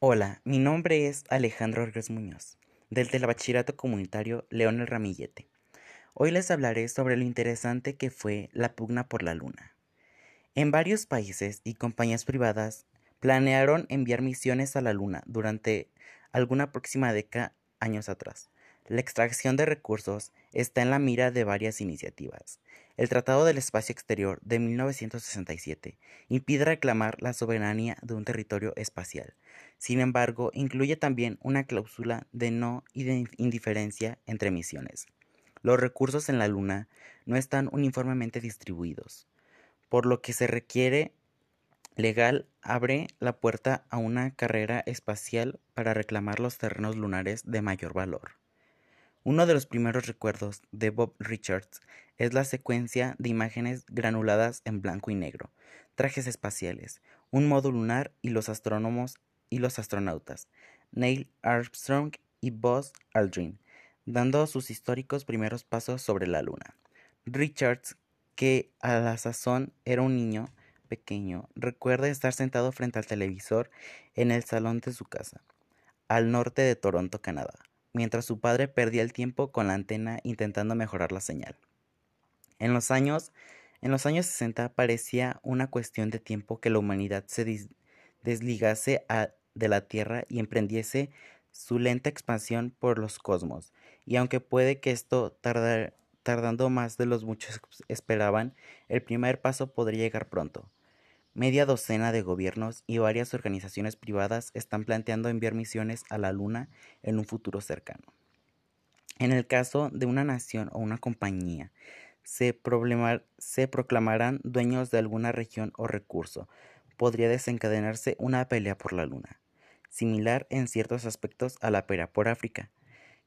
Hola, mi nombre es Alejandro Orgaz Muñoz, del Telebachillerato Comunitario León el Ramillete. Hoy les hablaré sobre lo interesante que fue la pugna por la luna. En varios países y compañías privadas planearon enviar misiones a la luna durante alguna próxima década años atrás. La extracción de recursos está en la mira de varias iniciativas. El Tratado del Espacio Exterior de 1967 impide reclamar la soberanía de un territorio espacial. Sin embargo, incluye también una cláusula de no indiferencia entre misiones. Los recursos en la Luna no están uniformemente distribuidos, por lo que se requiere legal abre la puerta a una carrera espacial para reclamar los terrenos lunares de mayor valor. Uno de los primeros recuerdos de Bob Richards es la secuencia de imágenes granuladas en blanco y negro, trajes espaciales, un modo lunar y los astrónomos y los astronautas, Neil Armstrong y Buzz Aldrin, dando sus históricos primeros pasos sobre la Luna. Richards, que a la sazón era un niño pequeño, recuerda estar sentado frente al televisor en el salón de su casa, al norte de Toronto, Canadá mientras su padre perdía el tiempo con la antena intentando mejorar la señal. En los años, en los años 60 parecía una cuestión de tiempo que la humanidad se desligase de la Tierra y emprendiese su lenta expansión por los cosmos. Y aunque puede que esto tardando más de los muchos esperaban, el primer paso podría llegar pronto. Media docena de gobiernos y varias organizaciones privadas están planteando enviar misiones a la Luna en un futuro cercano. En el caso de una nación o una compañía, se, se proclamarán dueños de alguna región o recurso, podría desencadenarse una pelea por la Luna, similar en ciertos aspectos a la pelea por África,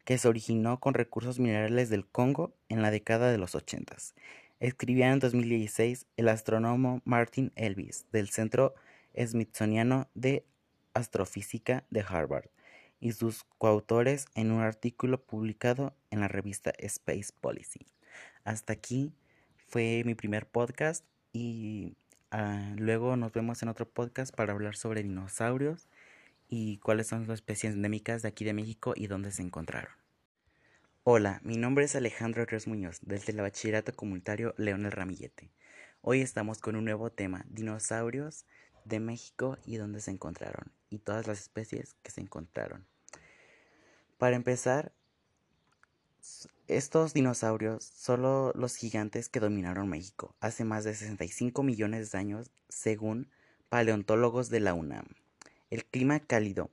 que se originó con recursos minerales del Congo en la década de los ochentas Escribía en 2016 el astrónomo Martin Elvis del Centro Smithsoniano de Astrofísica de Harvard y sus coautores en un artículo publicado en la revista Space Policy. Hasta aquí fue mi primer podcast y ah, luego nos vemos en otro podcast para hablar sobre dinosaurios y cuáles son las especies endémicas de aquí de México y dónde se encontraron. Hola, mi nombre es Alejandro Ríos Muñoz, del Telebachillerato Comunitario León el Ramillete. Hoy estamos con un nuevo tema, dinosaurios de México y dónde se encontraron, y todas las especies que se encontraron. Para empezar, estos dinosaurios son los gigantes que dominaron México hace más de 65 millones de años, según paleontólogos de la UNAM. El clima cálido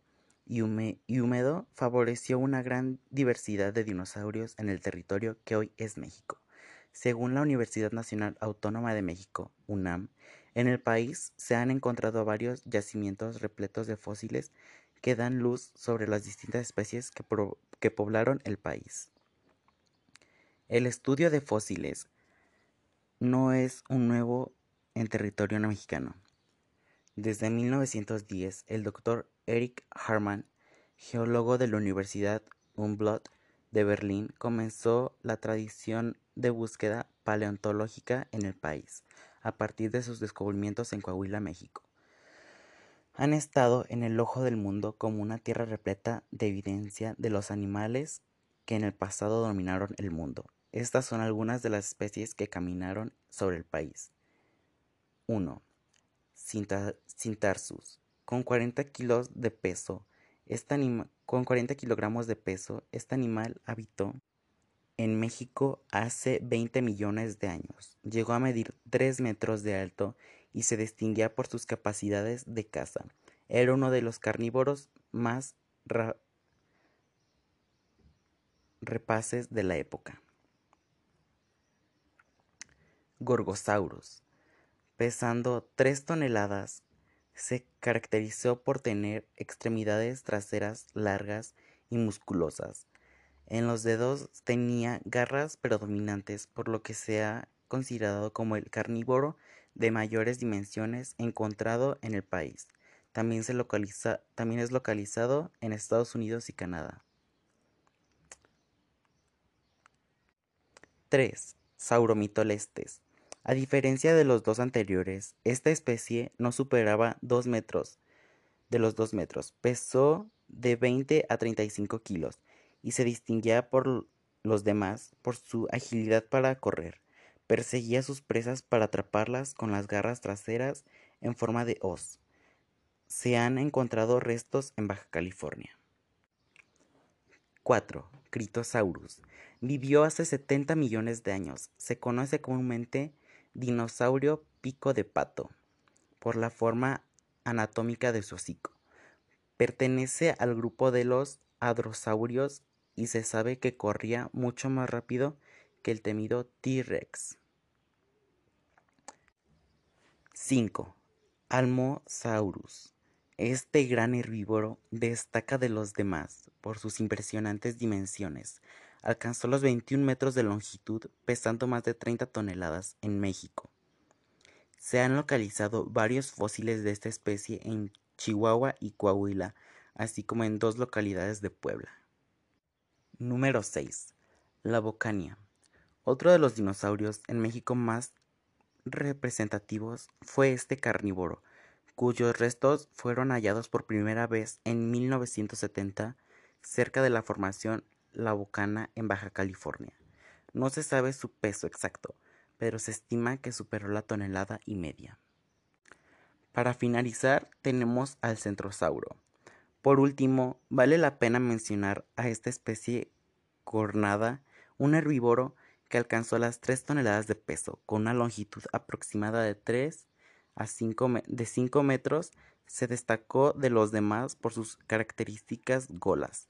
y, húmedo favoreció una gran diversidad de dinosaurios en el territorio que hoy es México. Según la Universidad Nacional Autónoma de México, UNAM, en el país se han encontrado varios yacimientos repletos de fósiles que dan luz sobre las distintas especies que, que poblaron el país. El estudio de fósiles no es un nuevo en territorio mexicano. Desde 1910, el doctor Eric Harman, geólogo de la Universidad Humboldt de Berlín, comenzó la tradición de búsqueda paleontológica en el país, a partir de sus descubrimientos en Coahuila, México. Han estado en el ojo del mundo como una tierra repleta de evidencia de los animales que en el pasado dominaron el mundo. Estas son algunas de las especies que caminaron sobre el país. 1. Cintarsus. Con 40 kilos de peso, este con 40 kilogramos de peso, este animal habitó en México hace 20 millones de años. Llegó a medir 3 metros de alto y se distinguía por sus capacidades de caza. Era uno de los carnívoros más repases de la época. Gorgosaurus pesando tres toneladas, se caracterizó por tener extremidades traseras largas y musculosas. En los dedos tenía garras predominantes, por lo que se ha considerado como el carnívoro de mayores dimensiones encontrado en el país. También, se localiza, también es localizado en Estados Unidos y Canadá. 3. Sauromitolestes. A diferencia de los dos anteriores, esta especie no superaba dos metros de los 2 metros, pesó de 20 a 35 kilos y se distinguía por los demás por su agilidad para correr. Perseguía a sus presas para atraparlas con las garras traseras en forma de hoz. Se han encontrado restos en Baja California. 4. Critosaurus. Vivió hace 70 millones de años. Se conoce comúnmente dinosaurio pico de pato por la forma anatómica de su hocico. Pertenece al grupo de los hadrosaurios y se sabe que corría mucho más rápido que el temido T-Rex. 5. Almosaurus. Este gran herbívoro destaca de los demás por sus impresionantes dimensiones. Alcanzó los 21 metros de longitud, pesando más de 30 toneladas en México. Se han localizado varios fósiles de esta especie en Chihuahua y Coahuila, así como en dos localidades de Puebla. Número 6. La Bocania. Otro de los dinosaurios en México más representativos fue este carnívoro, cuyos restos fueron hallados por primera vez en 1970 cerca de la formación La Bocana en Baja California. No se sabe su peso exacto, pero se estima que superó la tonelada y media. Para finalizar, tenemos al centrosauro. Por último, vale la pena mencionar a esta especie cornada, un herbívoro que alcanzó las 3 toneladas de peso, con una longitud aproximada de 3 a 5, de 5 metros, se destacó de los demás por sus características golas,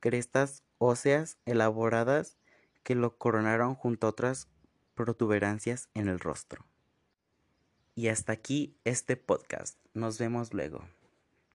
crestas óseas elaboradas que lo coronaron junto a otras protuberancias en el rostro. Y hasta aquí este podcast. Nos vemos luego.